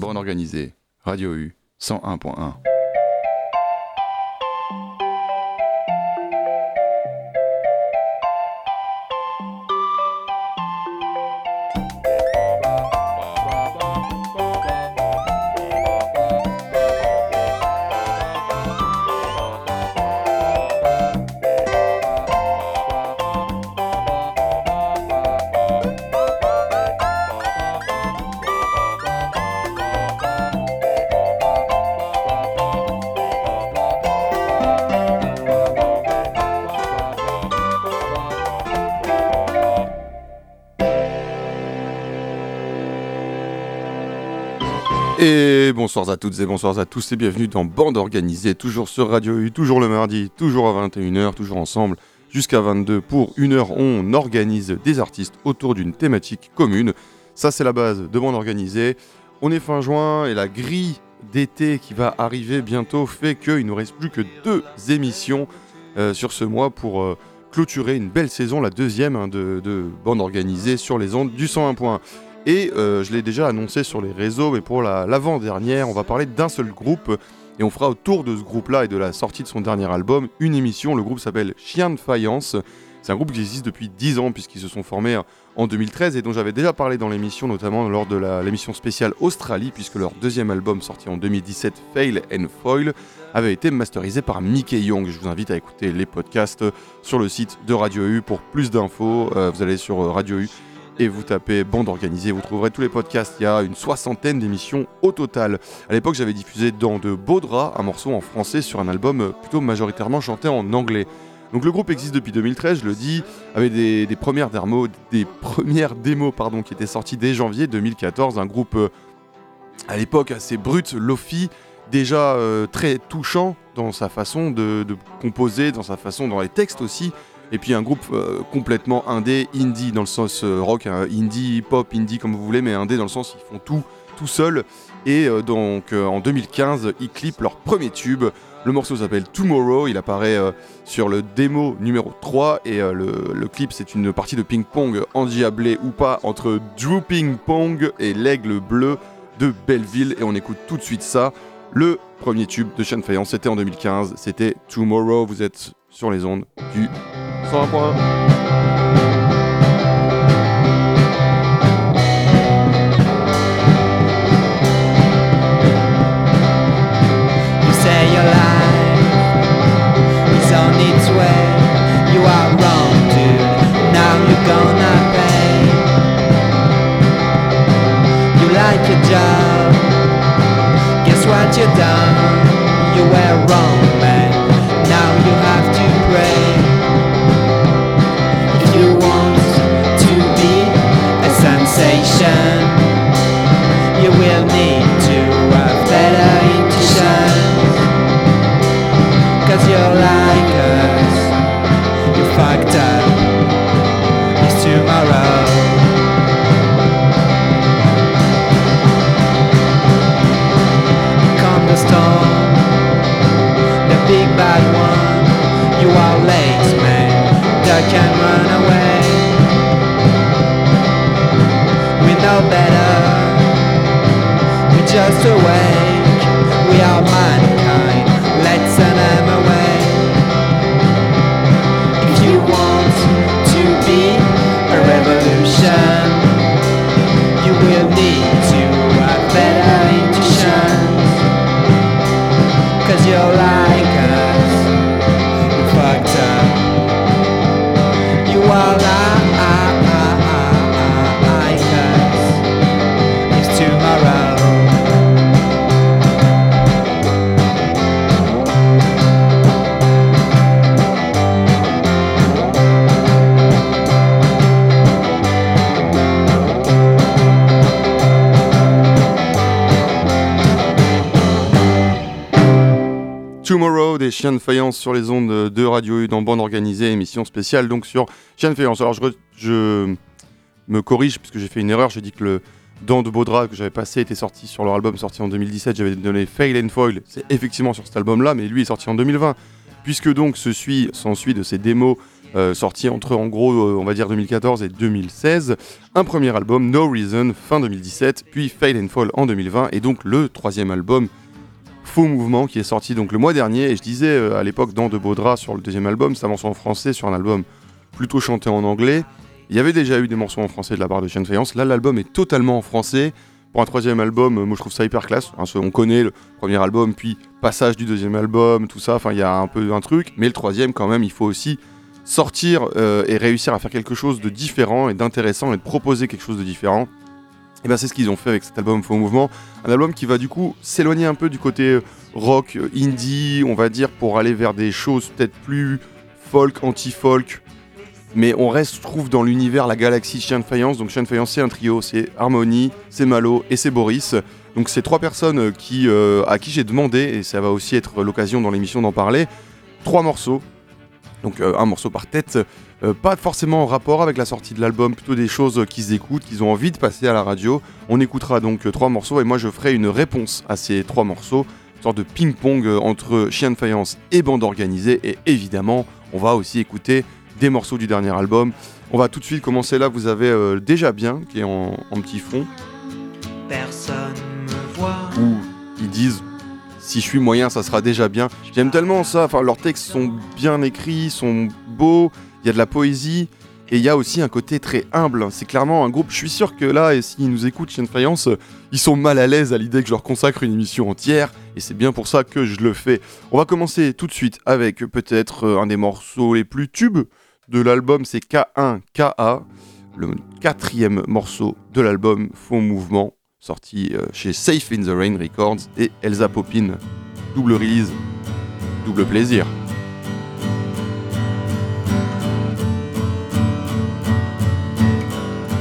Bande organisée, Radio U 101.1. bonsoir à toutes et bonsoir à tous et bienvenue dans Bande Organisée, toujours sur Radio U, toujours le mardi, toujours à 21h, toujours ensemble jusqu'à 22 pour une heure on organise des artistes autour d'une thématique commune. Ça c'est la base de Bande Organisée. On est fin juin et la grille d'été qui va arriver bientôt fait qu'il ne reste plus que deux émissions euh, sur ce mois pour euh, clôturer une belle saison, la deuxième hein, de, de Bande Organisée sur les ondes du 101 points. Et euh, je l'ai déjà annoncé sur les réseaux, mais pour la- l'avant-dernière, on va parler d'un seul groupe. Et on fera autour de ce groupe-là et de la sortie de son dernier album une émission. Le groupe s'appelle Chien de Faïence. C'est un groupe qui existe depuis 10 ans puisqu'ils se sont formés en 2013 et dont j'avais déjà parlé dans l'émission, notamment lors de l'émission spéciale Australie, puisque leur deuxième album sorti en 2017, Fail and Foil, avait été masterisé par Mickey Young. Je vous invite à écouter les podcasts sur le site de Radio U pour plus d'infos. Euh, vous allez sur Radio U et vous tapez bande organisée, vous trouverez tous les podcasts. Il y a une soixantaine d'émissions au total. À l'époque, j'avais diffusé dans de beaux draps un morceau en français sur un album euh, plutôt majoritairement chanté en anglais. Donc le groupe existe depuis 2013, je le dis, avec des, premières des premières démos pardon, qui étaient sorties dès janvier 2014. Un groupe euh, à l'époque assez brut, Lofi, déjà euh, très touchant dans sa façon de composer, dans sa façon, dans les textes aussi. Et puis un groupe euh, complètement indé, indie dans le sens euh, rock, hein, indie, pop, indie comme vous voulez, mais indé dans le sens ils font tout tout seuls. Et euh, donc en 2015, ils clippent leur premier tube. Le morceau s'appelle Tomorrow, il apparaît sur le démo numéro 3 et le, clip c'est une partie de ping-pong endiablée ou pas entre Drooping Pong et l'aigle bleu de Belleville et on écoute tout de suite ça. Le premier tube de Sean Faïence, c'était en 2015, c'était Tomorrow, vous êtes sur les ondes du 101 points. You say your life is on its way. You are wrong, dude. Now you're gonna pay. You like your job. Guess what you done? You were wrong, sensation, you will need to have better intuition. Cause you're like us, you fucked up. It's tomorrow. Come the storm, the big bad one. You are late, man. Duck and run away. Know better. We're just awake. We are mankind. Chiens de faïence sur les ondes de Radio U dans bande organisée, émission spéciale donc sur chiens de faïence. Alors je, je me corrige puisque j'ai fait une erreur, j'ai dit que le Dent de Baudra que j'avais passé était sorti sur leur album sorti en 2017, j'avais donné Fail and Foil, c'est effectivement sur cet album là, mais lui est sorti en 2020. Puisque donc se suit, s'ensuit de ces démos euh, sorti entre en gros, euh, on va dire 2014 et 2016. Un premier album, No Reason, fin 2017, puis Fade and Fall en 2020, et donc le troisième album, Faux Mouvement, qui est sorti donc le mois dernier. Et je disais euh, à l'époque dans De Baudra sur le deuxième album, c'est un morceau en français sur un album plutôt chanté en anglais. Il y avait déjà eu des morceaux en français de la part de Chien Faïence. Là, l'album est totalement en français. Pour un troisième album, euh, moi je trouve ça hyper classe. Hein, on connaît le premier album, puis passage du deuxième album, tout ça. Enfin, il y a un peu un truc. Mais le troisième, quand même, il faut aussi sortir euh, et réussir à faire quelque chose de différent et d'intéressant et de proposer quelque chose de différent. Et ben c'est ce qu'ils ont fait avec cet album Faux Mouvement. Un album qui va du coup s'éloigner un peu du côté euh, rock, euh, indie, on va dire, pour aller vers des choses peut-être plus folk, anti-folk. Mais on reste, trouve, dans l'univers, la galaxie Chien de Faïence. Donc Chien de Faïence, c'est un trio, c'est Harmony, c'est Malo et c'est Boris. Donc c'est trois personnes qui, à qui j'ai demandé, et ça va aussi être l'occasion dans l'émission d'en parler, trois morceaux donc euh, un morceau par tête, euh, pas forcément en rapport avec la sortie de l'album, plutôt des choses qu'ils écoutent, qu'ils ont envie de passer à la radio. On écoutera donc euh, trois morceaux et moi je ferai une réponse à ces trois morceaux, une sorte de ping-pong entre Chien de Faïence et bande organisée. Et évidemment, on va aussi écouter des morceaux du dernier album. On va tout de suite commencer là, vous avez Déjà Bien qui est en, en petit fond. Personne me voit. Où ils disent si je suis moyen, ça sera déjà bien. J'aime tellement ça. Enfin, leurs textes sont bien écrits, sont beaux. Il y a de la poésie. Et il y a aussi un côté très humble. C'est clairement un groupe. Je suis sûr que là, et s'ils nous écoutent chez Faïence, ils sont mal à l'aise à l'idée que je leur consacre une émission entière. Et c'est bien pour ça que je le fais. On va commencer tout de suite avec peut-être euh, un des morceaux les plus tubes de l'album. C'est K1KA, le quatrième morceau de l'album Faux Mouvement sorti euh, chez Safe in the Rain Records, et Elsa Popin, double release, double plaisir.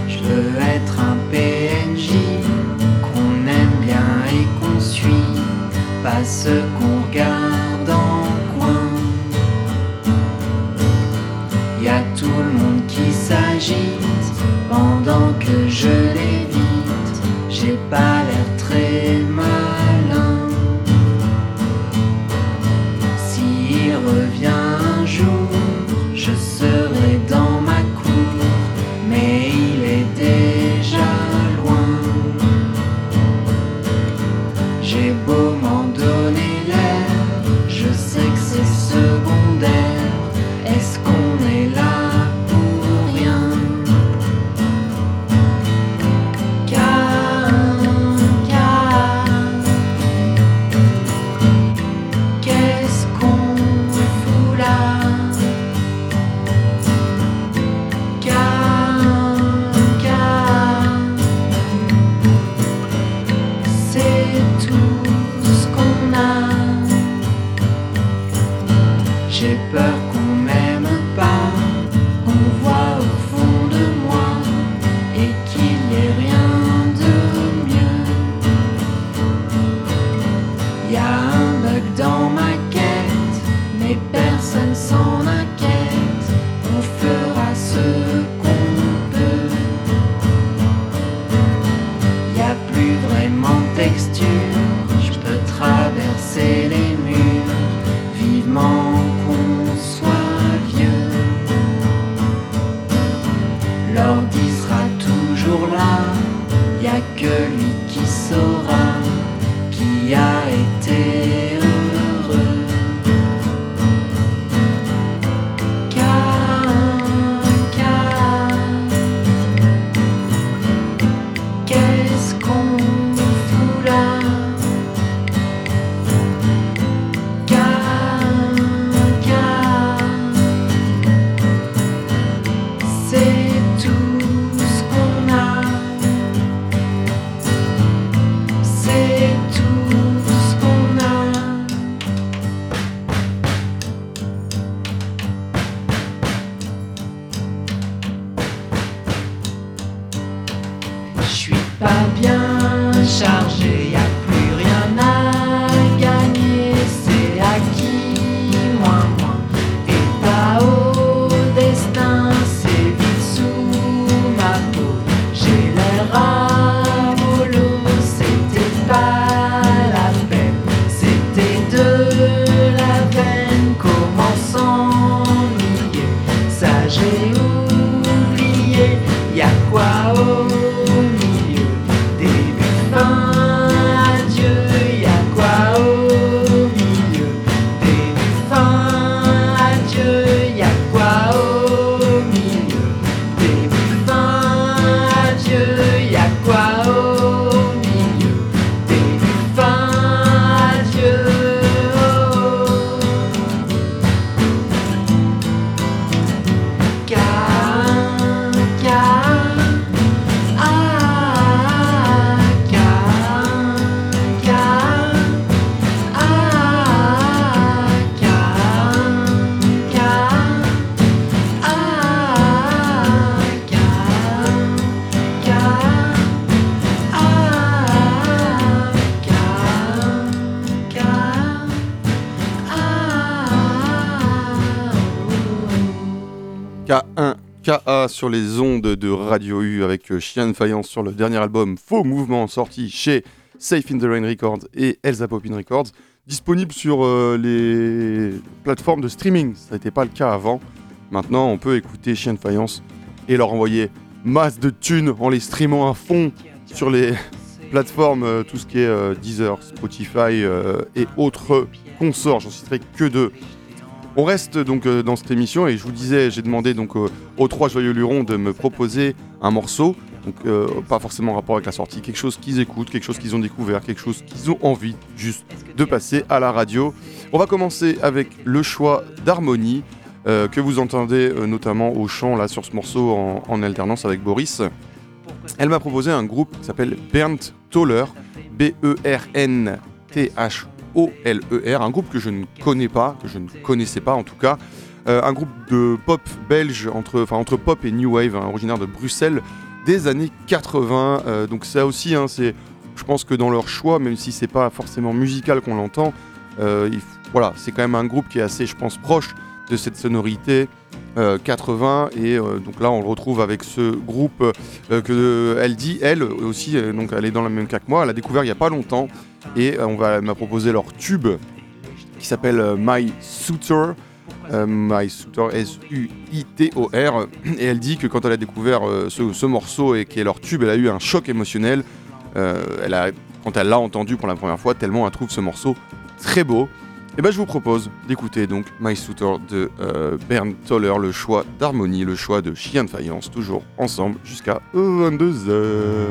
Je veux être un PNJ qu'on aime bien et qu'on suit, pas ce qu'on regarde en coin. Y a tout le monde qui s'agite pendant que je l'évite j'ai Euh, Chien de Faïence sur le dernier album Faux Mouvement sorti chez Safe in the Rain Records et Elsa Poppin Records, disponible sur euh, les plateformes de streaming. Ça n'était pas le cas avant. Maintenant, on peut écouter Chien de Faïence et leur envoyer masse de thunes en les streamant à fond sur les plateformes, euh, tout ce qui est Deezer, Spotify et autres consorts. J'en citerai que deux. On reste donc euh, dans cette émission et je vous disais, j'ai demandé donc euh, aux trois joyeux lurons de me proposer un morceau, donc euh, pas forcément en rapport avec la sortie, quelque chose qu'ils écoutent, quelque chose qu'ils ont découvert, quelque chose qu'ils ont envie juste de passer à la radio. On va commencer avec le choix d'harmonie que vous entendez notamment au chant là sur ce morceau en, en alternance avec Boris. Elle m'a proposé un groupe qui s'appelle Bernd Toller, B-E-R-N-T-H O-L-E-R, un groupe que je ne connais pas, que je ne connaissais pas en tout cas. Euh, un groupe de pop belge, entre pop et new wave, hein, originaire de Bruxelles, des années 80. Euh, donc ça aussi, hein, c'est, je pense que dans leur choix, même si c'est pas forcément musical qu'on l'entend, euh, voilà, c'est quand même un groupe qui est assez, je pense, proche de cette sonorité 80 et donc là on le retrouve avec ce groupe que elle dit elle aussi donc elle est dans le même cas que moi elle a découvert il y a pas longtemps et euh, on va m'a proposé leur tube qui s'appelle euh, My Suitor. Euh, My Suitor, S-U-I-T-O-R. Et elle dit que quand elle a découvert ce, morceau et qui est leur tube, elle a eu un choc émotionnel. elle a, quand elle l'a entendu pour la première fois, tellement elle trouve ce morceau très beau. Et ben je vous propose d'écouter donc My Suitor de Bernd Toller, le choix d'harmonie, le choix de chien de faïence, toujours ensemble jusqu'à 22h.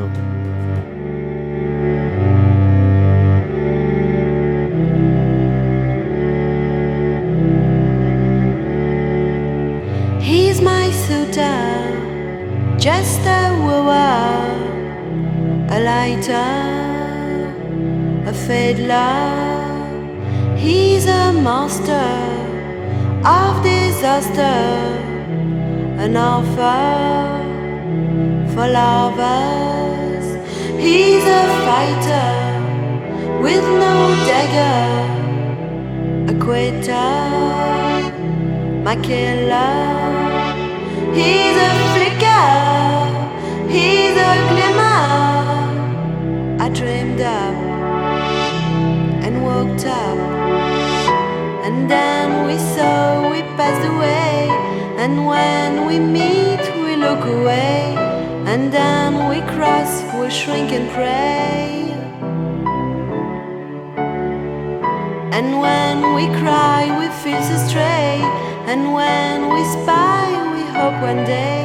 Just a wooer, a lighter, a fiddler. He's a master of disaster, an offer for lovers. He's a fighter with no dagger, a quitter, my killer. And when we meet we look away. And then we cross, we shrink and pray. And when we cry we feel so stray. And when we spy we hope one day.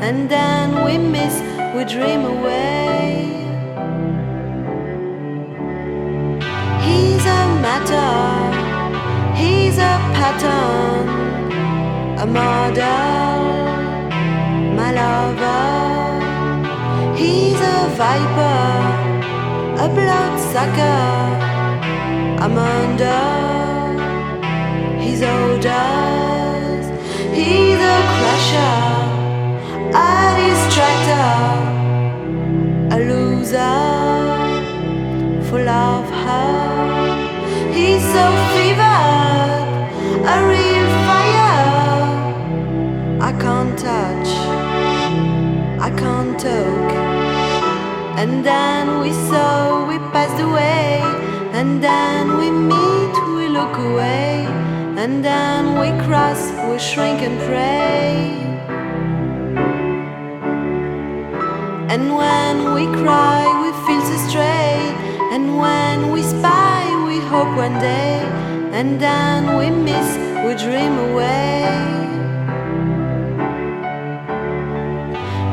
And then we miss, we dream away. He's a matter, he's a pattern, a model, my lover. He's a viper, a bloodsucker, I'm under his orders. He's a crusher a distractor, a loser, full of her. He's so And then we saw, we passed away, and then we meet, we look away, and then we cross, we shrink and pray. And when we cry, we feel so stray. And when we spy, we hope one day. And then we miss, we dream away.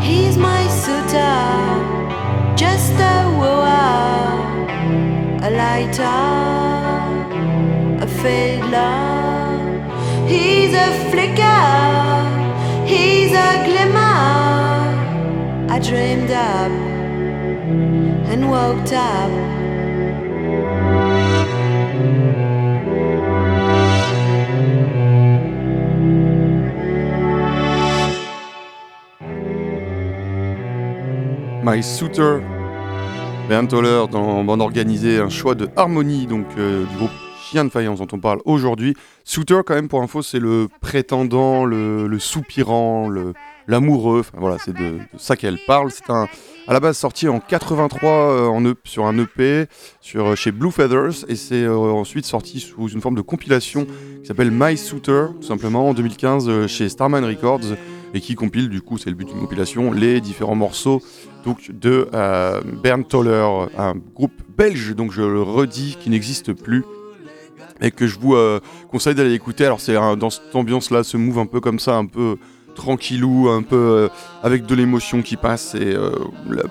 He's my suitor, just a wooer, a lighter, a fiddler. He's a flicker, he's a glimmer. I dreamed up and woke up. My Suitor, Bernd Toller dans bande organisée, un choix de harmonie donc euh, du groupe Chien de Faïence dont on parle aujourd'hui. Souter, quand même, pour info, c'est le prétendant, le, soupirant, l'amoureux. Enfin, voilà, c'est de, ça qu'elle parle. C'est un, à la base sorti en 83 euh, e, sur un EP sur, chez Blue Feathers et c'est ensuite sorti sous une forme de compilation qui s'appelle My Souter, tout simplement, en 2015 chez Starman Records et qui compile, du coup, c'est le but d'une compilation, les différents morceaux de euh, Toller, un groupe belge, donc je le redis, qui n'existe plus et que je vous euh, conseille d'aller écouter. Alors, c'est dans cette ambiance-là, ce move un peu comme ça, un peu tranquillou, un peu euh, avec de l'émotion qui passe. Et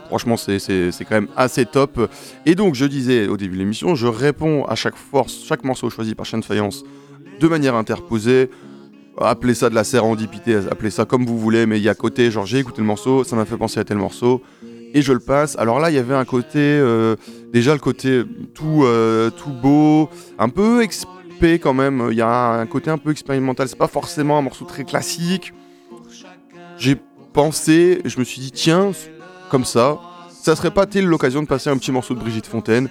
franchement, c'est quand même assez top. Et donc, je disais au début de l'émission, je réponds à chaque force, chaque morceau choisi par Chaîne Faïence de manière interposée appelez ça de la sérendipité, appelez ça comme vous voulez, mais il y a côté, genre j'ai écouté le morceau, ça m'a fait penser à tel morceau, et je le passe. Alors là, il y avait un côté, euh, déjà le côté tout, euh, tout beau, un peu expé quand même, il y a un côté un peu expérimental, c'est pas forcément un morceau très classique. J'ai pensé, je me suis dit, tiens, comme ça, ça serait pas-il l'occasion de passer un petit morceau de Brigitte Fontaine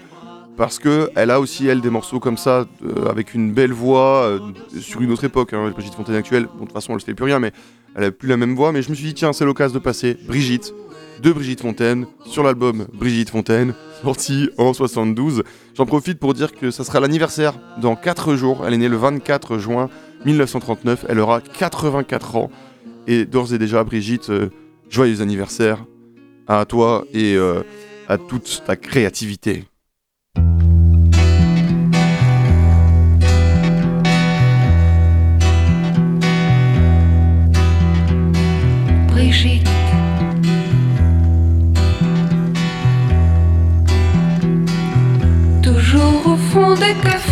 parce que elle a aussi elle des morceaux comme ça euh, avec une belle voix sur une autre époque. Hein, Brigitte Fontaine actuelle, bon, de toute façon elle ne fait plus rien, mais elle a plus la même voix. Mais je me suis dit tiens c'est l'occasion de passer Brigitte de Brigitte Fontaine sur l'album Brigitte Fontaine sorti en 72. J'en profite pour dire que ça sera l'anniversaire dans 4 jours. Elle est née le 24 juin 1939. Elle aura 84 ans et d'ores et déjà Brigitte euh, joyeux anniversaire à toi et à toute ta créativité. des Дика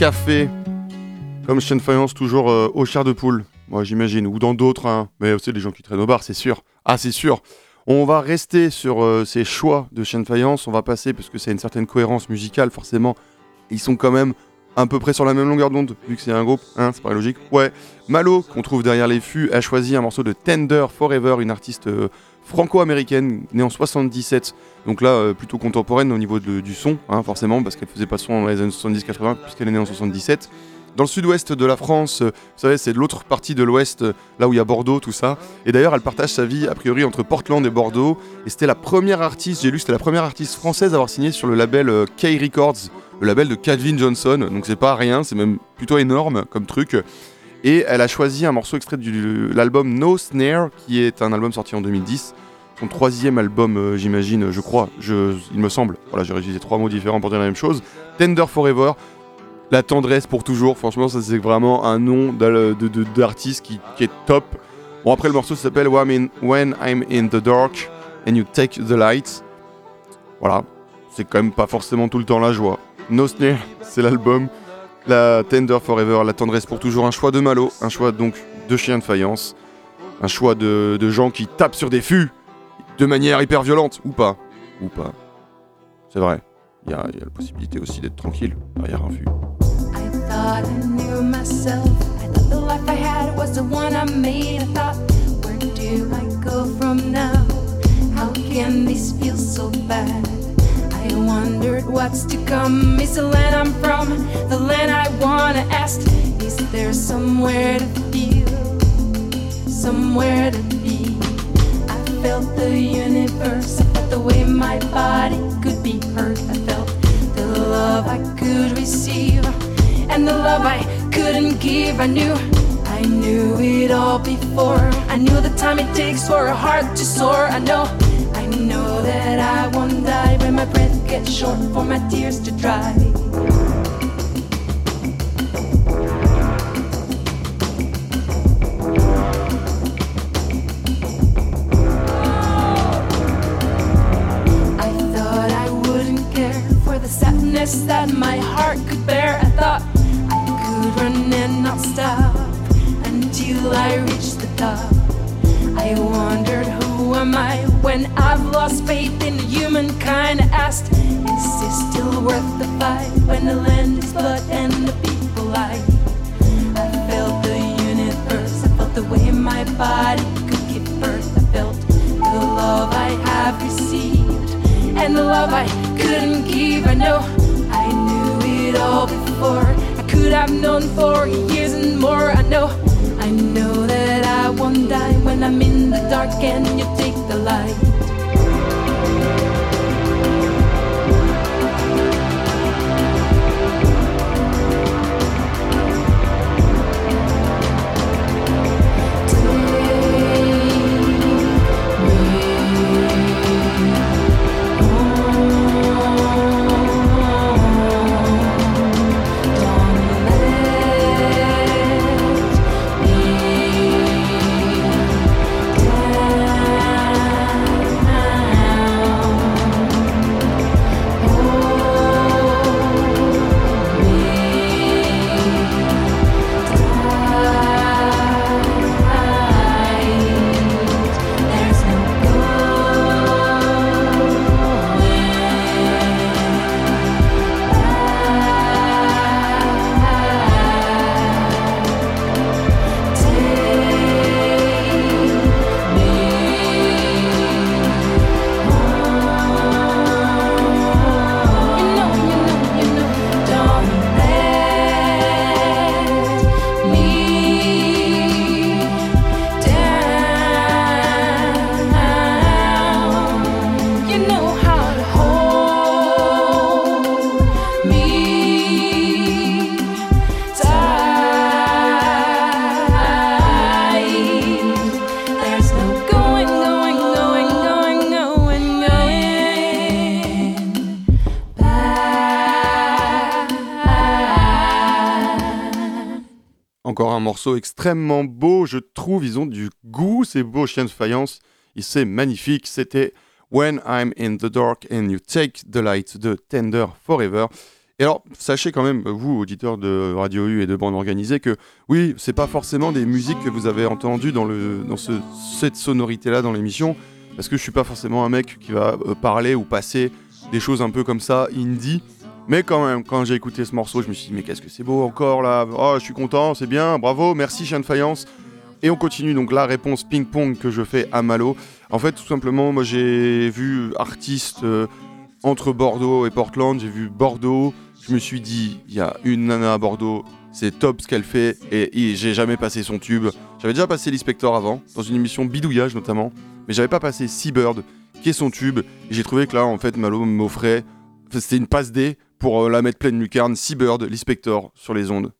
des cafés, comme Chaîne Faïence, toujours euh, au char de poule, moi j'imagine, ou dans d'autres, hein. mais c'est des gens qui traînent au bar, c'est sûr. Ah, c'est sûr. On va rester sur euh, ces choix de Chaîne Faïence, on va passer, parce que c'est une certaine cohérence musicale, forcément, ils sont quand même à peu près sur la même longueur d'onde, vu que c'est un groupe, hein, c'est pas logique. Ouais, Malo, qu'on trouve derrière les fûts, a choisi un morceau de Tender Forever, une artiste euh, franco-américaine, née en 77, donc là euh, plutôt contemporaine au niveau du son, hein, forcément, parce qu'elle faisait pas son dans les années 70-80, puisqu'elle est née en 77. Dans le sud-ouest de la France, euh, vous savez, c'est l'autre partie de l'ouest, euh, là où il y a Bordeaux, tout ça. Et d'ailleurs, elle partage sa vie, a priori, entre Portland et Bordeaux. Et c'était la première artiste, j'ai lu, c'était la première artiste française à avoir signé sur le label K Records, le label de Calvin Johnson. Donc c'est pas rien, c'est même plutôt énorme comme truc. Et elle a choisi un morceau extrait de l'album No Snare, qui est un album sorti en 2010. Son troisième album, euh, j'imagine, je crois, il me semble. Voilà, j'ai utilisé trois mots différents pour dire la même chose. Tender Forever, la tendresse pour toujours. Franchement, ça c'est vraiment un nom d'artiste qui, est top. Bon, après le morceau s'appelle When I'm in the Dark and You Take the Light. Voilà, c'est quand même pas forcément tout le temps la joie. No Snare, c'est l'album. La Tender Forever, la tendresse pour toujours, un choix de Malo, un choix donc de chien de faïence, un choix de, de gens qui tapent sur des fûts de manière hyper violente, ou pas, ou pas. C'est vrai, il y y a la possibilité aussi d'être tranquille derrière un fût. I wondered what's to come. Is the land I'm from, the land I wanna ask? Is there somewhere to feel, somewhere to be? I felt the universe. Felt the way my body could be hurt. Love I could receive and the love I couldn't give. I knew, I knew it all before. I knew the time it takes for a heart to soar. I know, I know that I won't die when my breath gets short for my tears to dry. Extrêmement beau, je trouve. Ils ont du goût, ces beaux chiens de faïence. C'est magnifique. C'était When I'm in the Dark and You Take the Light de Tender Forever. Et alors, sachez quand même, vous, auditeurs de Radio U et de bandes organisées, que oui, c'est pas forcément des musiques que vous avez entendues dans, le, dans ce- cette sonorité-là dans l'émission, parce que je suis pas forcément un mec qui va euh, parler ou passer des choses un peu comme ça, indie. Mais quand même, quand j'ai écouté ce morceau, je me suis dit, mais qu'est-ce que c'est beau encore là Oh, je suis content, c'est bien, bravo, merci Chien de Faïence. Et on continue donc la réponse ping-pong que je fais à Malo. En fait, tout simplement, moi j'ai vu artistes euh, entre Bordeaux et Portland, j'ai vu Bordeaux. Je me suis dit, il y a une nana à Bordeaux, c'est top ce qu'elle fait, et, j'ai jamais passé son tube. J'avais déjà passé l'Inspector avant, dans une émission bidouillage notamment, mais j'avais pas passé Seabird, qui est son tube. Et j'ai trouvé que là, en fait, Malo m'offrait, c'était une passe D pour euh, la mettre pleine lucarne, Seabird, l'Inspector, sur les ondes.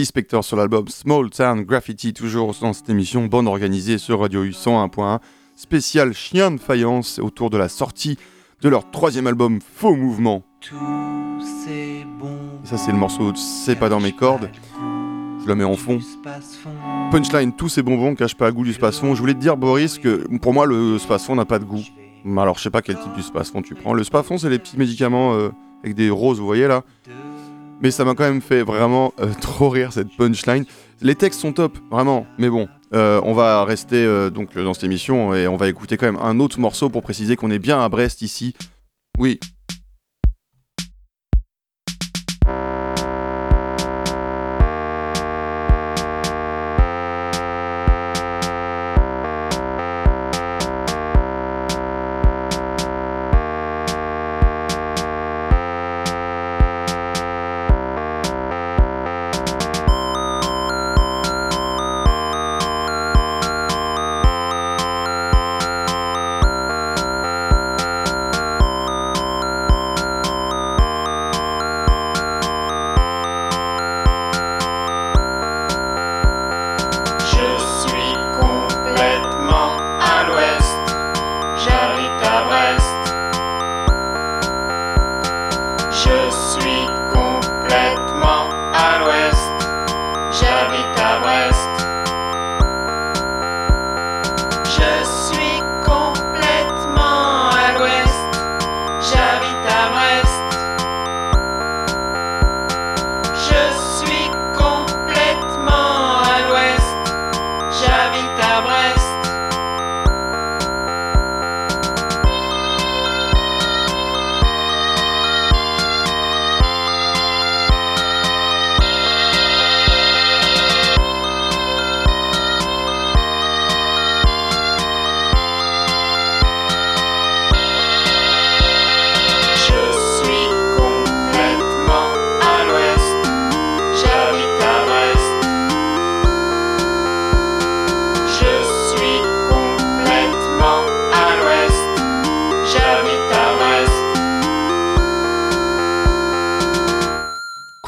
Lee Spector sur l'album Small Town Graffiti, toujours dans cette émission bande organisée sur Radio U 101.1, spécial chien de faïence autour de la sortie de leur troisième album Faux Mouvement. Et ça c'est le morceau C'est pas dans mes cordes, je le mets en fond. Punchline, tous ces bonbons cachent pas le goût du space-fond. Je voulais te dire Boris que pour moi le space-fond n'a pas de goût. Alors je sais pas quel type de space-fond tu prends. Le space-fond c'est les petits médicaments euh, avec des roses, vous voyez là mais ça m'a quand même fait vraiment euh, trop rire cette punchline. Les textes sont top, vraiment, mais bon, euh, on va rester euh, donc dans cette émission et on va écouter quand même un autre morceau pour préciser qu'on est bien à Brest ici. Oui.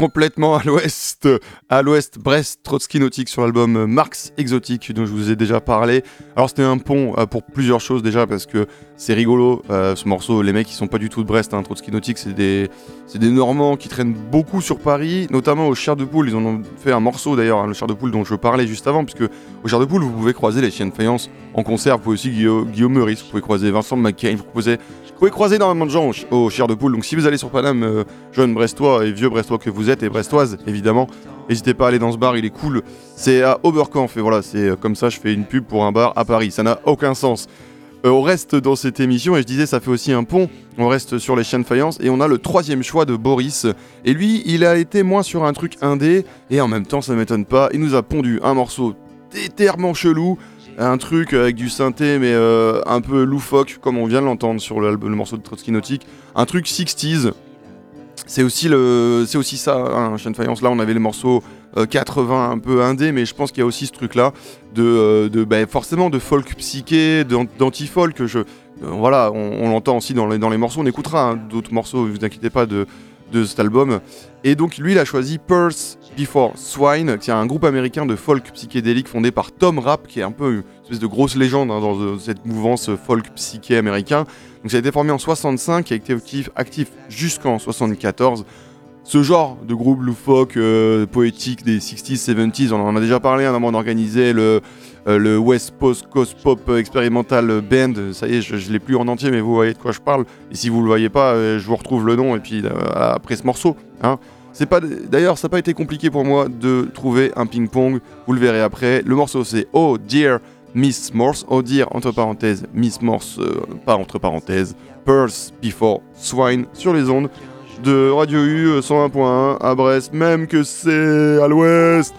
Complètement à l'ouest, à l'ouest Brest Trotsky Nautique sur l'album Marx Exotique dont je vous ai déjà parlé. Alors c'était un pont euh, pour plusieurs choses déjà parce que c'est rigolo euh, ce morceau. Les mecs ils sont pas du tout de Brest, hein. Trotsky Nautique c'est des des Normands qui traînent beaucoup sur Paris, notamment au Cher de Poule. Ils ont fait un morceau d'ailleurs, hein, le Cher de Poule dont je parlais juste avant, puisque au Cher de Poule vous pouvez croiser les chiens de faïence en concert. Vous pouvez aussi Guillaume, Meurice, vous pouvez croiser Vincent McCain, vous pouvez pouvez croiser énormément de gens au, au Cher de Poule. Donc si vous allez sur Paname, euh, jeunes Brestois et vieux Brestois que vous êtes, et Brestoises évidemment, n'hésitez pas à aller dans ce bar, il est cool. C'est à Oberkampf, et voilà, c'est euh, comme ça, je fais une pub pour un bar à Paris. Ça n'a aucun sens. Euh, on reste dans cette émission, et je disais, ça fait aussi un pont. On reste sur les de faïence, et on a le troisième choix de Boris. Et lui, il a été moins sur un truc indé, et en même temps, ça m'étonne pas, il nous a pondu un morceau déterrement chelou, un truc avec du synthé mais euh, un peu loufoque comme on vient de l'entendre sur l'album- le morceau de Trotsky Nautique, un truc 60s. C'est aussi le ça chien de faïence là on avait les morceaux euh, 80 un peu indé mais je pense qu'il y a aussi ce truc là de, euh, bah, forcément de folk psyché, d'an- d'anti-folk euh, voilà, on, l'entend aussi dans les, morceaux, on écoutera hein, d'autres morceaux, ne vous inquiétez pas de, cet album. Et donc lui, il a choisi Pulse Before Swine, qui est un groupe américain de folk psychédélique fondé par Tom Rapp, qui est un peu une espèce de grosse légende hein, dans euh, cette mouvance folk psyché américain. Donc ça a été formé en 65 et a été actif, jusqu'en 74. Ce genre de groupe loufoque, euh, poétique des 60s, 70s, on en a déjà parlé, un moment on organisait le, euh, le West Coast Coast Pop Experimental Band, ça y est, je, je l'ai plus en entier, mais vous voyez de quoi je parle. Et si vous le voyez pas, euh, je vous retrouve le nom et puis euh, après ce morceau. Hein. C'est pas d'ailleurs, ça n'a pas été compliqué pour moi de trouver un ping-pong. Vous le verrez après. Le morceau c'est Oh Dear Miss Morse. Oh Dear entre parenthèses Miss Morse, euh, pas entre parenthèses. Pearls Before Swine sur les ondes de Radio U euh, 101.1 à Brest, même que c'est à l'ouest.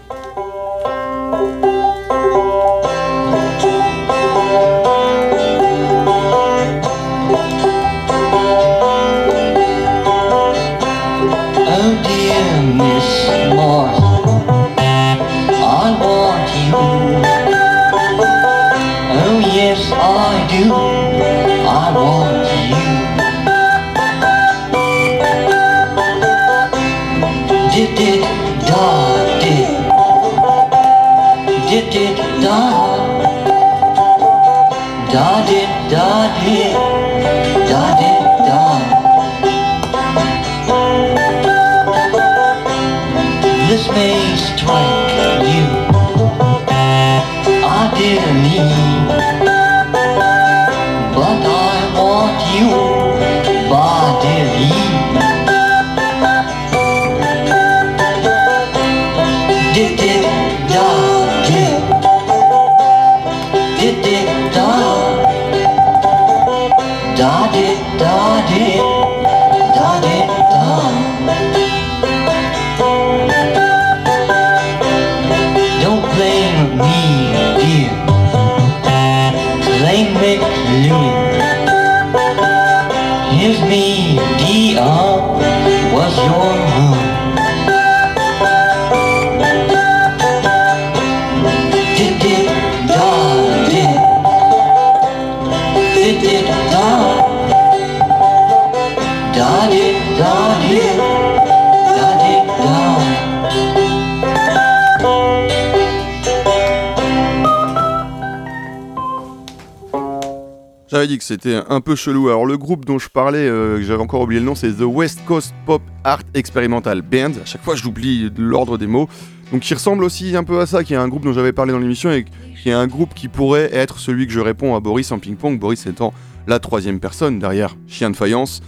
Que c'était un peu chelou. Alors le groupe dont je parlais, euh, que j'avais encore oublié le nom, c'est The West Coast Pop Art Experimental Band. À chaque fois, j'oublie l'ordre des mots. Donc qui ressemble aussi un peu à ça, qui est un groupe dont j'avais parlé dans l'émission et qui est un groupe qui pourrait être celui que je réponds à Boris en ping-pong. Boris étant la troisième personne derrière Chien de faïence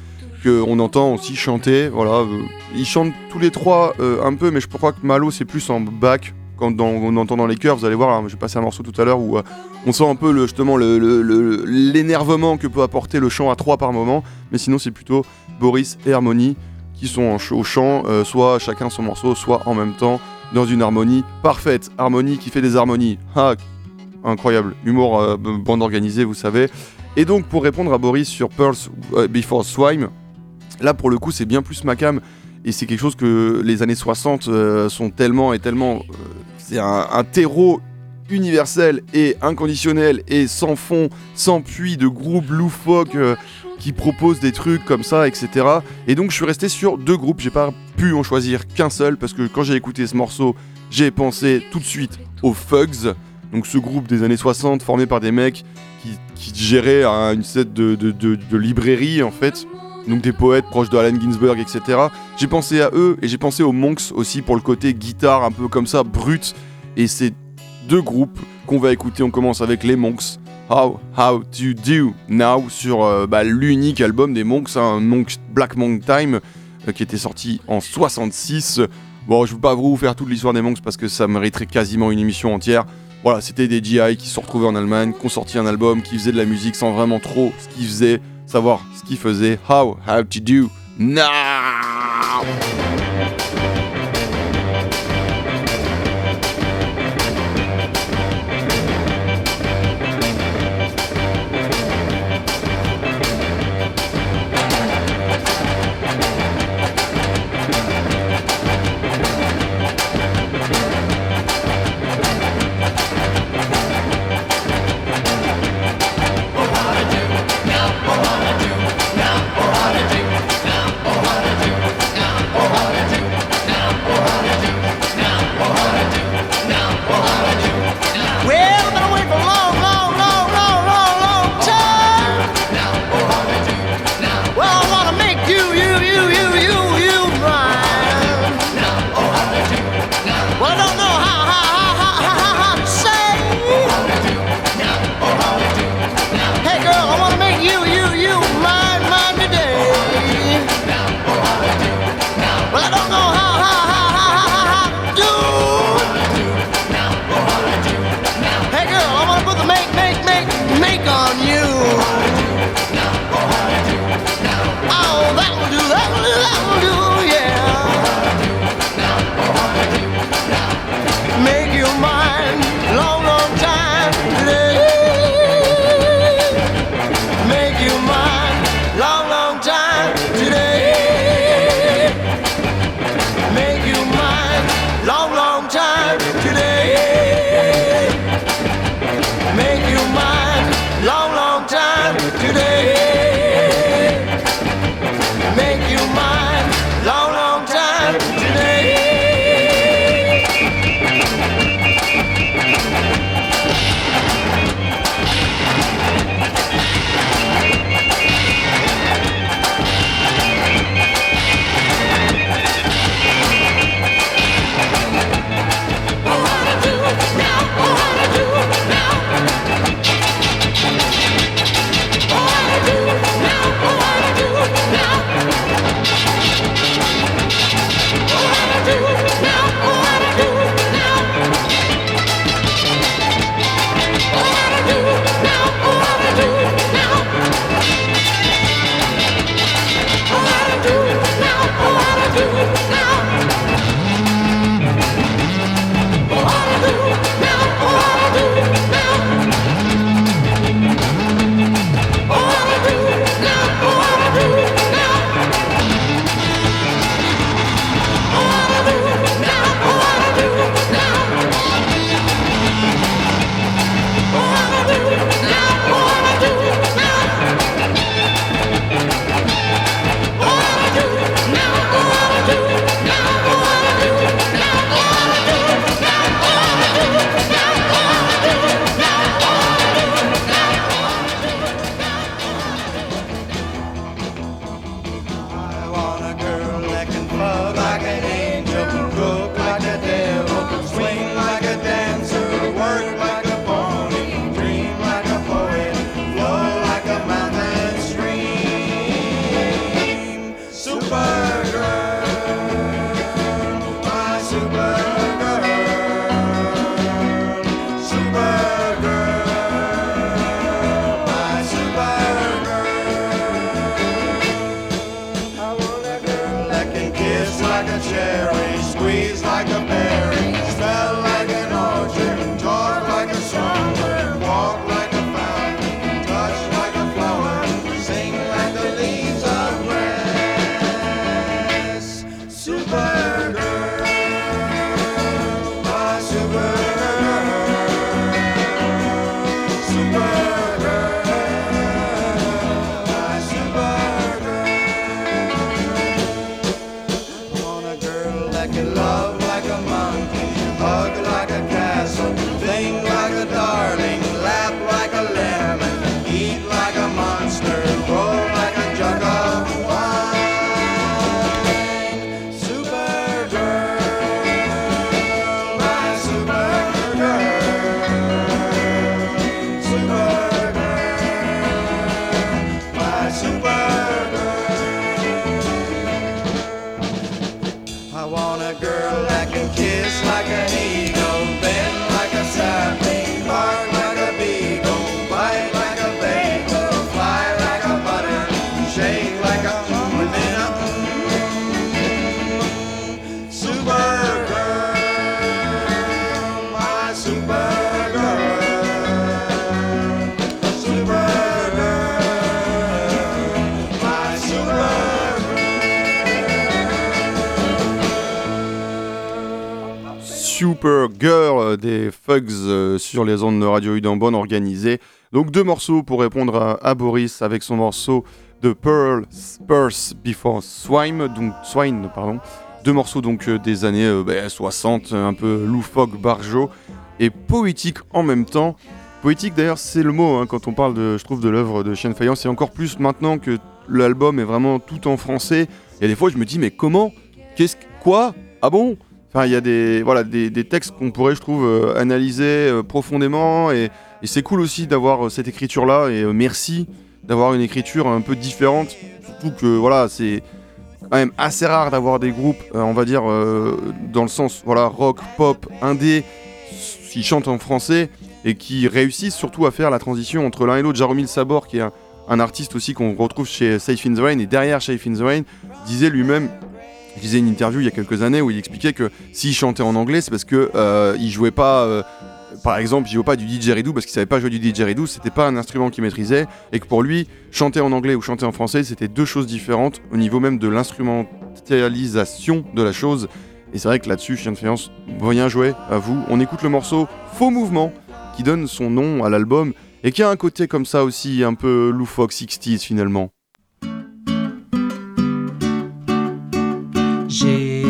on entend aussi chanter. Voilà, euh, ils chantent tous les trois euh, un peu, mais je crois que Malo c'est plus en back. Quand on entend dans les chœurs, vous allez voir, hein, je vais passer un morceau tout à l'heure où on sent un peu justement l'énervement que peut apporter le chant à trois par moment, mais sinon c'est plutôt Boris et Harmonie qui sont au chant, euh, soit chacun son morceau, soit en même temps dans une harmonie parfaite. Harmonie qui fait des harmonies. Ah, incroyable. Humour, euh, bande organisée, vous savez. Et donc pour répondre à Boris sur Pearls euh, Before Swime, là pour le coup c'est bien plus ma cam et c'est quelque chose que les années 60 euh, sont tellement et tellement... c'est un, un terreau universel et inconditionnel et sans fond, sans puits de groupes loufoques euh, qui proposent des trucs comme ça, etc. Et donc je suis resté sur deux groupes, j'ai pas pu en choisir qu'un seul parce que quand j'ai écouté ce morceau, j'ai pensé tout de suite aux Fugs, donc ce groupe des années 60 formé par des mecs qui, géraient un- une set de- de librairie en fait. Donc des poètes proches de Allen Ginsberg, etc. J'ai pensé à eux et j'ai pensé aux Monks aussi pour le côté guitare un peu comme ça, brut. Et c'est deux groupes qu'on va écouter. On commence avec les Monks. How, how to do now sur euh, bah, l'unique album des Monks, hein, Monks Black Monk Time, euh, qui était sorti en 66. Bon, je ne veux pas vous faire toute l'histoire des Monks parce que ça mériterait quasiment une émission entière. Voilà, c'était des GI qui se retrouvés en Allemagne, qui ont sorti un album, qui faisaient de la musique sans vraiment trop ce qu'ils faisaient, savoir ce qu'ils faisaient. How, how to do. Now, squeeze like a berry, Euh, des Fugs euh, sur les ondes de Radio U dans Bonne Organisée. Donc deux morceaux pour répondre à, Boris avec son morceau de Pearl Spurs Before Swine, donc Swine, pardon. Deux morceaux donc euh, des années euh, bah, 60, un peu loufoque, barjo et poétique en même temps. Poétique d'ailleurs c'est le mot hein, quand on parle de, je trouve, de l'œuvre de Chien Faïence et encore plus maintenant que l'album est vraiment tout en français. A des fois je me dis mais comment? Qu'est-ce que- quoi? Ah bon? Il y a des, textes qu'on pourrait, je trouve, euh, analyser euh, profondément. Et, c'est cool aussi d'avoir euh, cette écriture-là. Et merci d'avoir une écriture un peu différente. Surtout que, voilà, c'est quand même assez rare d'avoir des groupes, on va dire, dans le sens, voilà, rock, pop, indé, qui chantent en français et qui réussissent surtout à faire la transition entre l'un et l'autre. Jaromil Sabor, qui est un, un artiste aussi qu'on retrouve chez Safe in the Rain, et derrière Safe in the Rain, disait lui-même je lisais une interview il y a quelques années où il expliquait que s'il chantait en anglais, c'est parce que euh, il jouait pas, euh, par exemple, il jouait pas du didgeridoo parce qu'il savait pas jouer du didgeridoo, c'était pas un instrument qu'il maîtrisait, et que pour lui, chanter en anglais ou chanter en français, c'était deux choses différentes au niveau même de l'instrumentalisation de la chose. Et c'est vrai que là-dessus, Chien de Faïence, bien joué à vous. On écoute le morceau Faux Mouvement qui donne son nom à l'album et qui a un côté comme ça aussi un peu loufoque 60s finalement. J'ai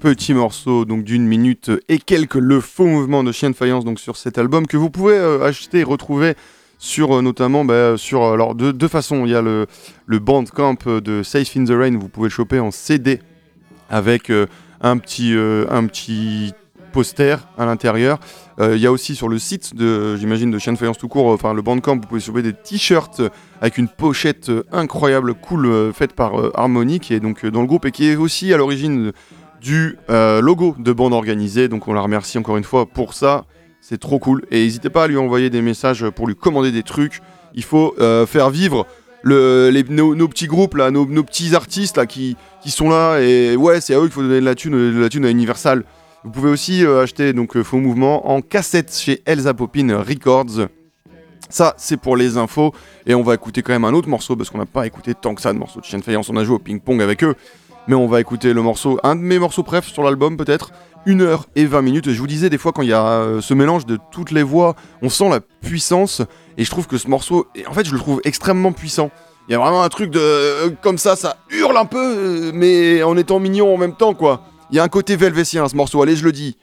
Petit morceau donc d'une minute et quelques, le faux mouvement de Chien de Faïence donc sur cet album que vous pouvez euh, acheter et retrouver sur euh, notamment bah, sur euh, alors de deux façons il y a le, le Bandcamp de Safe in the Rain vous pouvez choper en CD avec un petit un petit poster à l'intérieur. Il y a aussi sur le site de j'imagine de Chien de Faïence tout court enfin le Bandcamp vous pouvez choper des t-shirts avec une pochette incroyable cool faite par Harmony qui est donc dans le groupe et qui est aussi à l'origine du euh, logo de bande organisée. Donc on la remercie encore une fois pour ça. C'est trop cool. Et n'hésitez pas à lui envoyer des messages pour lui commander des trucs. Il faut euh, faire vivre nos, petits groupes, là, nos, petits artistes là, qui, sont là. Et ouais, c'est à eux qu'il faut donner de la thune, la à Universal. Vous pouvez aussi euh, acheter donc Faux Mouvement en cassette chez Elsa Popin Records. Ça, c'est pour les infos. Et on va écouter quand même un autre morceau parce qu'on n'a pas écouté tant que ça de morceaux de Chien de. On a joué au ping-pong avec eux. Mais on va écouter le morceau, un de mes morceaux préf sur l'album peut-être, 1 heure et 20 minutes. Je vous disais, des fois, quand il y a euh, ce mélange de toutes les voix, on sent la puissance. Et je trouve que ce morceau, en fait, je le trouve extrêmement puissant. Il y a vraiment un truc de. euh, comme ça, ça hurle un peu, euh, mais en étant mignon en même temps, quoi. Il y a un côté velvétien ce morceau, allez, je le dis.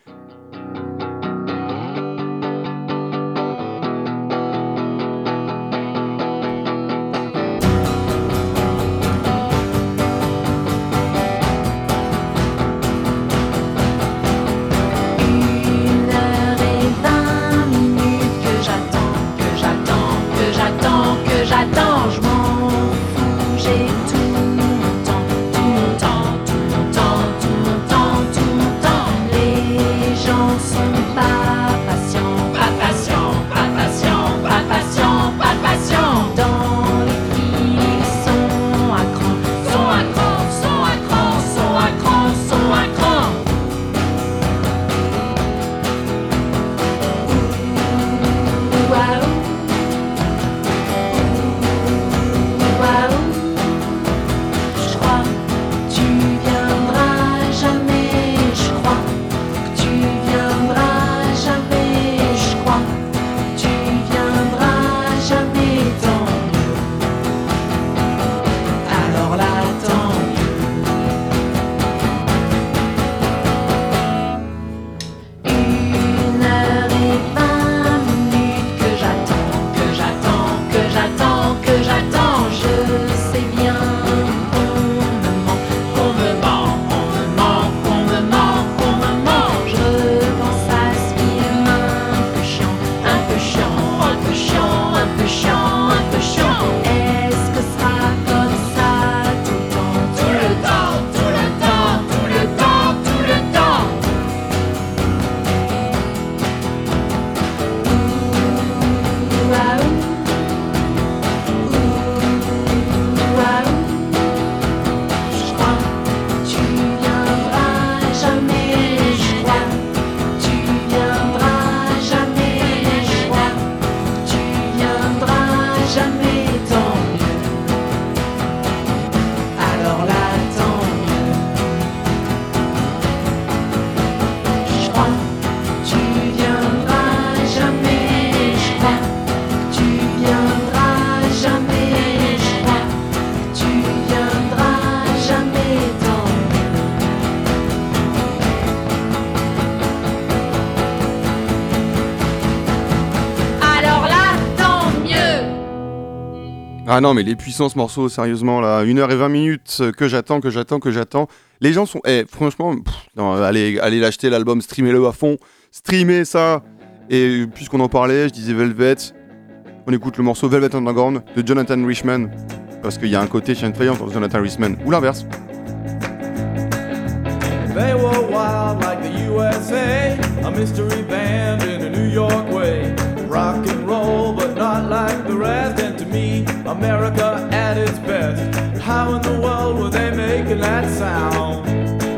Ah non, mais les puissants ce morceau, sérieusement, là, 1 heure et 20 minutes euh, que j'attends, que j'attends, que j'attends. Les gens sont. Eh, franchement, non, allez, allez l'acheter l'album, streamez-le à fond, streamez ça. Et puisqu'on en parlait, je disais Velvet, on écoute le morceau Velvet Underground de Jonathan Richman. Parce qu'il y a un côté Shine Fire dans Jonathan Richman, ou l'inverse. They were wild like the USA, a mystery band in a New York way. Rock and roll, but not like the rest. America at its best. How in the world were they making that sound?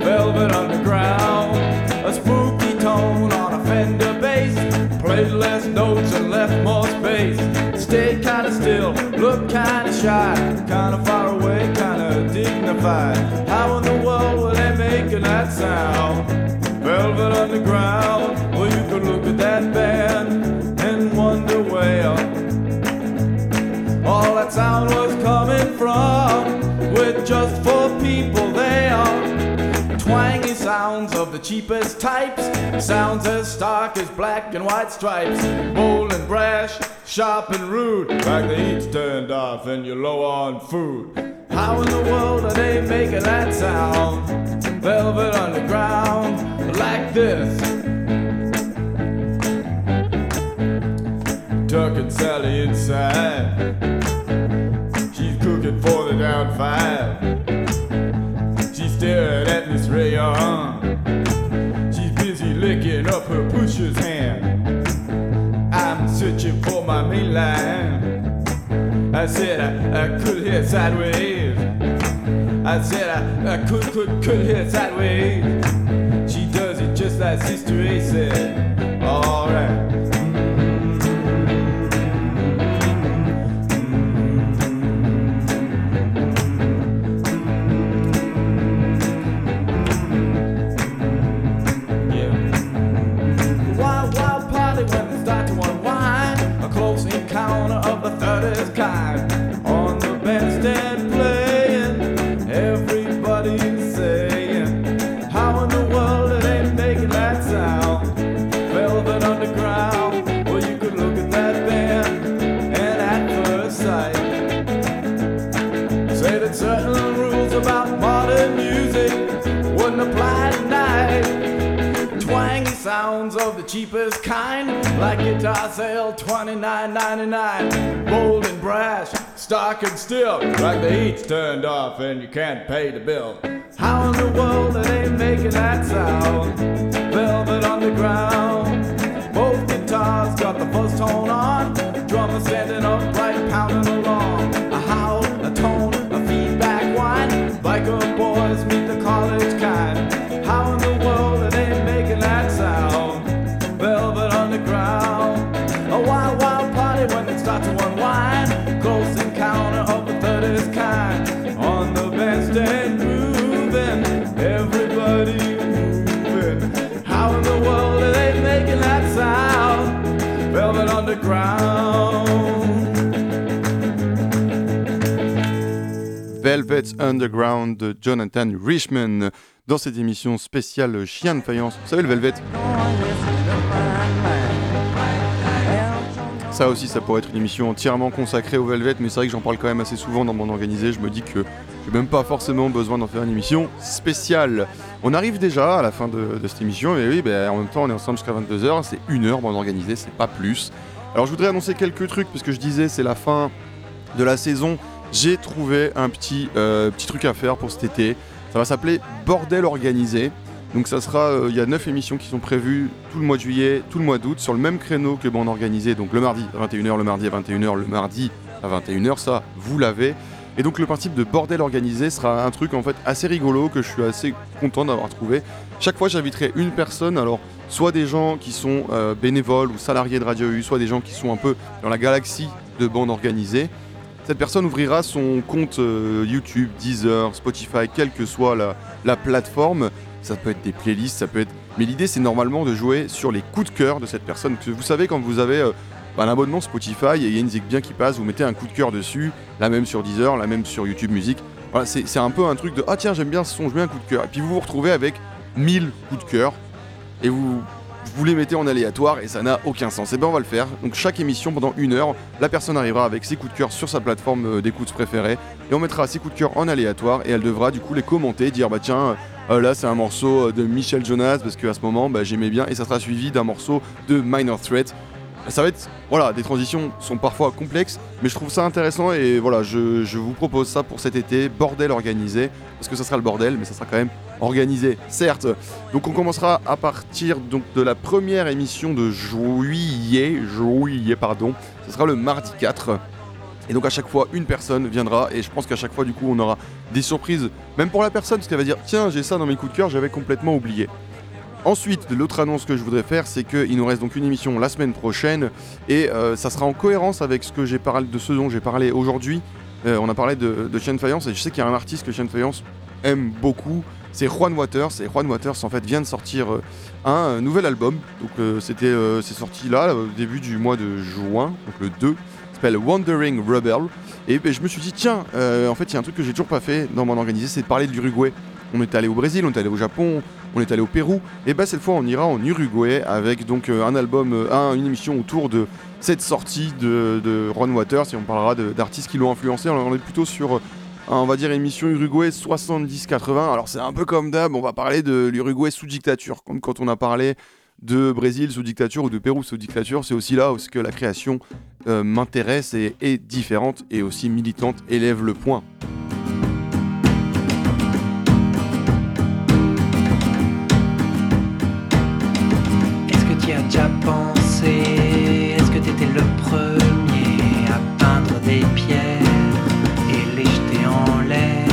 Velvet Underground, a spooky tone on a Fender bass. Played less notes and left more space. Stayed kinda still, looked kinda shy, kinda far away, kinda dignified. How in the world were they making that sound? Velvet Underground, from. With just four people there. Twangy sounds of the cheapest types. Sounds as stark as black and white stripes. Bold and brash, sharp and rude. Like the heat's turned off and you're low on food. How in the world are they making that sound? Velvet underground, like this. Tuck and Sally inside. She's for the down five. She's staring at Miss Rayon. She's busy licking up her pusher's hand. I'm searching for my main line. I said I, I could hit sideways. I said I, I could, could, could hear sideways. She does it just like Sister A said. Alright. Cheapest kind, like guitar sale twenty nine ninety nine. Bold and brash, stock and still, like the heat's turned off and you can't pay the bill. How in the world are they making that sound? Velvet underground. Both guitars got the first tone on. Underground de Jonathan Richman dans cette émission spéciale Chien de faïence. Vous savez le Velvet Ça aussi, ça pourrait être une émission entièrement consacrée au Velvet, mais c'est vrai que j'en parle quand même assez souvent dans mon organisé. Je me dis que j'ai même pas forcément besoin d'en faire une émission spéciale. On arrive déjà à la fin de, cette émission, et oui, ben, en même temps, on est ensemble jusqu'à 22h, c'est une heure bon organisé, c'est pas plus. Alors je voudrais annoncer quelques trucs, parce que je disais, c'est la fin de la saison. J'ai trouvé un petit, euh, petit truc à faire pour cet été. Ça va s'appeler Bordel organisé. Donc ça sera, euh, il y a 9 émissions qui sont prévues tout le mois de juillet, tout le mois d'août, sur le même créneau que Bande Organisée, donc le mardi à 21h, le mardi à 21h, le mardi à 21h, ça vous l'avez. Et donc le principe de bordel organisé sera un truc en fait assez rigolo que je suis assez content d'avoir trouvé. Chaque fois j'inviterai une personne, alors soit des gens qui sont euh, bénévoles ou salariés de Radio U, soit des gens qui sont un peu dans la galaxie de Bande Organisée. Cette personne ouvrira son compte euh, YouTube, Deezer, Spotify, quelle que soit la, la plateforme. Ça peut être des playlists, ça peut être. Mais l'idée, c'est normalement de jouer sur les coups de cœur de cette personne. Vous savez, quand vous avez euh, un abonnement Spotify et il y a une musique bien qui passe, vous mettez un coup de cœur dessus, la même sur Deezer, la même sur YouTube Music. Voilà, c'est c'est un peu un truc de ah tiens, j'aime bien ce son, je mets un coup de cœur. Et puis vous vous retrouvez avec 1000 coups de cœur et vous, vous les mettez en aléatoire et ça n'a aucun sens. Et bien on va le faire. Donc chaque émission pendant une heure, la personne arrivera avec ses coups de cœur sur sa plateforme euh, d'écoute préférée et on mettra ses coups de cœur en aléatoire et elle devra du coup les commenter, dire bah tiens euh, là c'est un morceau euh, de Michel Jonas parce qu'à ce moment bah, j'aimais bien et ça sera suivi d'un morceau de Minor Threat. Ça va être, voilà, des transitions sont parfois complexes, mais je trouve ça intéressant et voilà, je, vous propose ça pour cet été, bordel organisé, parce que ça sera le bordel, mais ça sera quand même organisé, certes. Donc on commencera à partir de la première émission de juillet, juillet pardon, ce sera le mardi 4. Et donc à chaque fois une personne viendra et je pense qu'à chaque fois du coup on aura des surprises, même pour la personne, parce qu'elle va dire tiens j'ai ça dans mes coups de cœur, j'avais complètement oublié. Ensuite, l'autre annonce que je voudrais faire, c'est qu'il nous reste donc une émission la semaine prochaine et euh, ça sera en cohérence avec ce que parlé de ce dont j'ai parlé aujourd'hui. Euh, on a parlé de, de Chien Faïence et je sais qu'il y a un artiste que Chien Faïence aime beaucoup. C'est Juan Waters et Juan Waters en fait vient de sortir euh, un nouvel album. Donc c'était c'est sorti là au début du mois de juin, donc le 2 s'appelle Wandering Rebel. Et ben, je me suis dit, tiens, en fait, il y a un truc que j'ai toujours pas fait dans mon organisé, c'est de parler de l'Uruguay. On est allé au Brésil, on est allé au Japon, on est allé au Pérou. Et ben cette fois, on ira en Uruguay avec donc euh, un album, euh, un- une émission autour de cette sortie de, Ron Waters. Et on parlera d'artistes qui l'ont influencé. On est plutôt sur, euh, on va dire, émission Uruguay 70-80. Alors c'est un peu comme d'hab, on va parler de l'Uruguay sous dictature, comme quand on a parlé de Brésil sous dictature ou de Pérou sous dictature, c'est aussi là où que la création m'intéresse et est différente et aussi militante, élève le point. Est-ce que t'étais le premier à peindre des pierres et les jeter en l'air?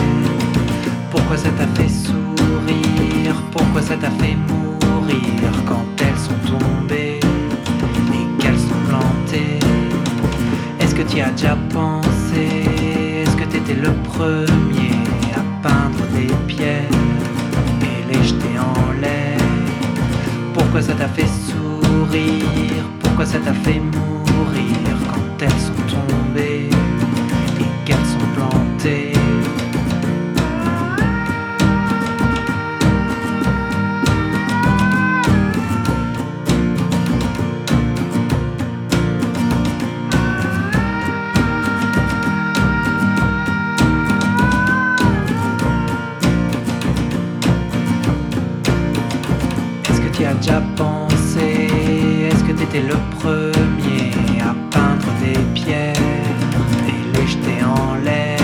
Pourquoi ça t'a fait sourire? Pourquoi ça t'a fait mourir quand elles sont tombées et qu'elles sont plantées? Est-ce que tu as déjà pensé? Est-ce que t'étais le premier à peindre des pierres et les jeter en l'air? Pourquoi ça t'a fait sourire? Pourquoi ça t'a fait mourir quand elles sont tombées et qu'elles sont plantées? Tu T'étais le premier à peindre des pierres et les jeter en l'air.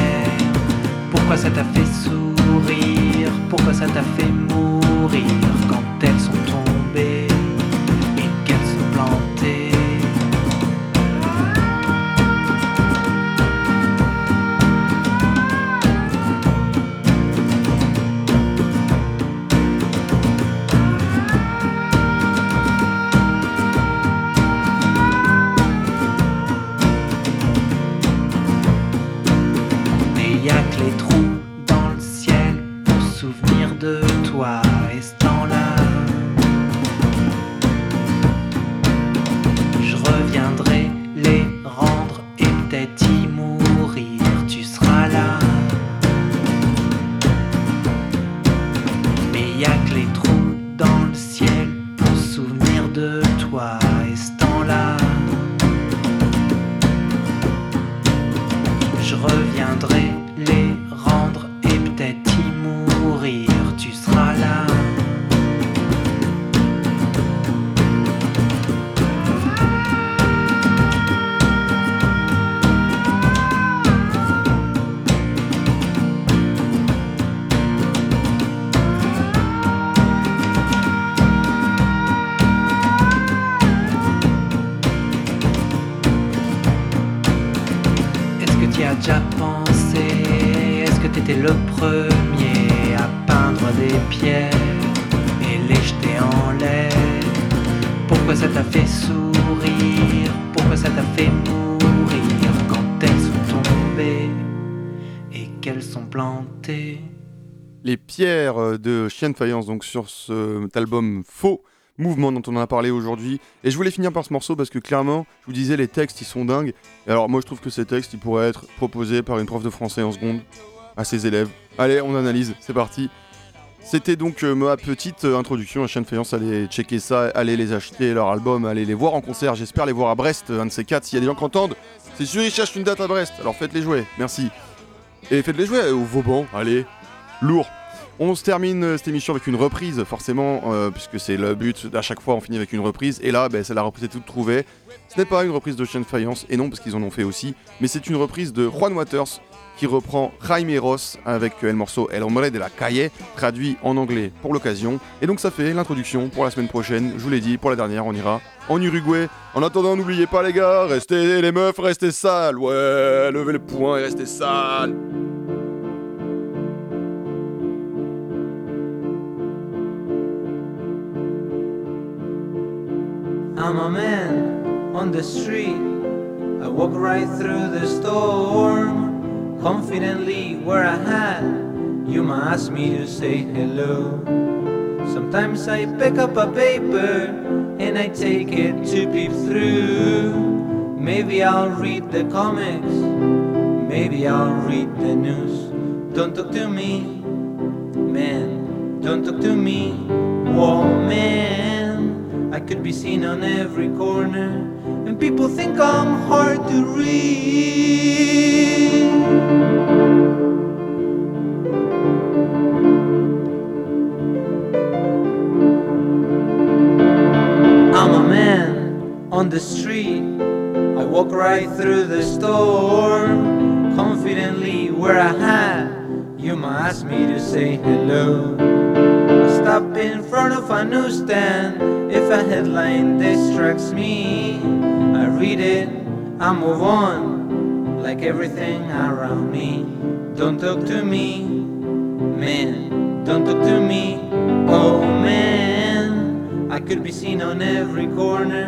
Pourquoi ça t'a fait sourire? Pourquoi ça t'a fait mourir quand Pourquoi ça t'a fait sourire? Pourquoi ça t'a fait mourir? Quand elles sont tombées et qu'elles sont plantées Les pierres euh, de Chien de Faïence, donc sur cet album Faux Mouvement dont on en a parlé aujourd'hui. Et je voulais finir par ce morceau parce que clairement, je vous disais, les textes ils sont dingues. Et alors, moi je trouve que ces textes ils pourraient être proposés par une prof de français en seconde à ses élèves. Allez, on analyse, c'est parti. C'était donc euh, ma petite euh, introduction à Chien de Faïence. Allez checker ça, allez les acheter, leur album, allez les voir en concert. J'espère les voir à Brest, un de ces quatre. S'il y a des gens qui entendent, c'est sûr, ils cherchent une date à Brest. Alors faites-les jouer, merci. Et faites-les jouer au Vauban, allez, lourd. On se termine euh, cette émission avec une reprise, forcément, euh, puisque c'est le but d'à chaque fois on finit avec une reprise. Et là, ben, c'est la reprise est toute trouvée. Ce n'est pas une reprise de Chien de Faïence, et non parce qu'ils en ont fait aussi, mais c'est une reprise de Juan Waters qui reprend Jaime Ross avec le morceau El Hombre de la Calle, traduit en anglais pour l'occasion. Et donc ça fait l'introduction pour la semaine prochaine. Je vous l'ai dit, pour la dernière, on ira en Uruguay. En attendant, n'oubliez pas les gars, restez les meufs, restez sales. Ouais, levez le poing et restez sales. I'm a man on the street. I walk right through the storm, confidently where I hat. You might ask me to say hello. Sometimes I pick up a paper and I take it to peep through. Maybe I'll read the comics, maybe I'll read the news. Don't talk to me, man. Don't talk to me, woman. I could be seen on every corner, and people think I'm hard to read. Through the storm, confidently where I hat. You might ask me to say hello. I stop in front of a newsstand. If a headline distracts me, I read it, I move on, like everything around me. Don't talk to me, man. Don't talk to me, oh man. I could be seen on every corner,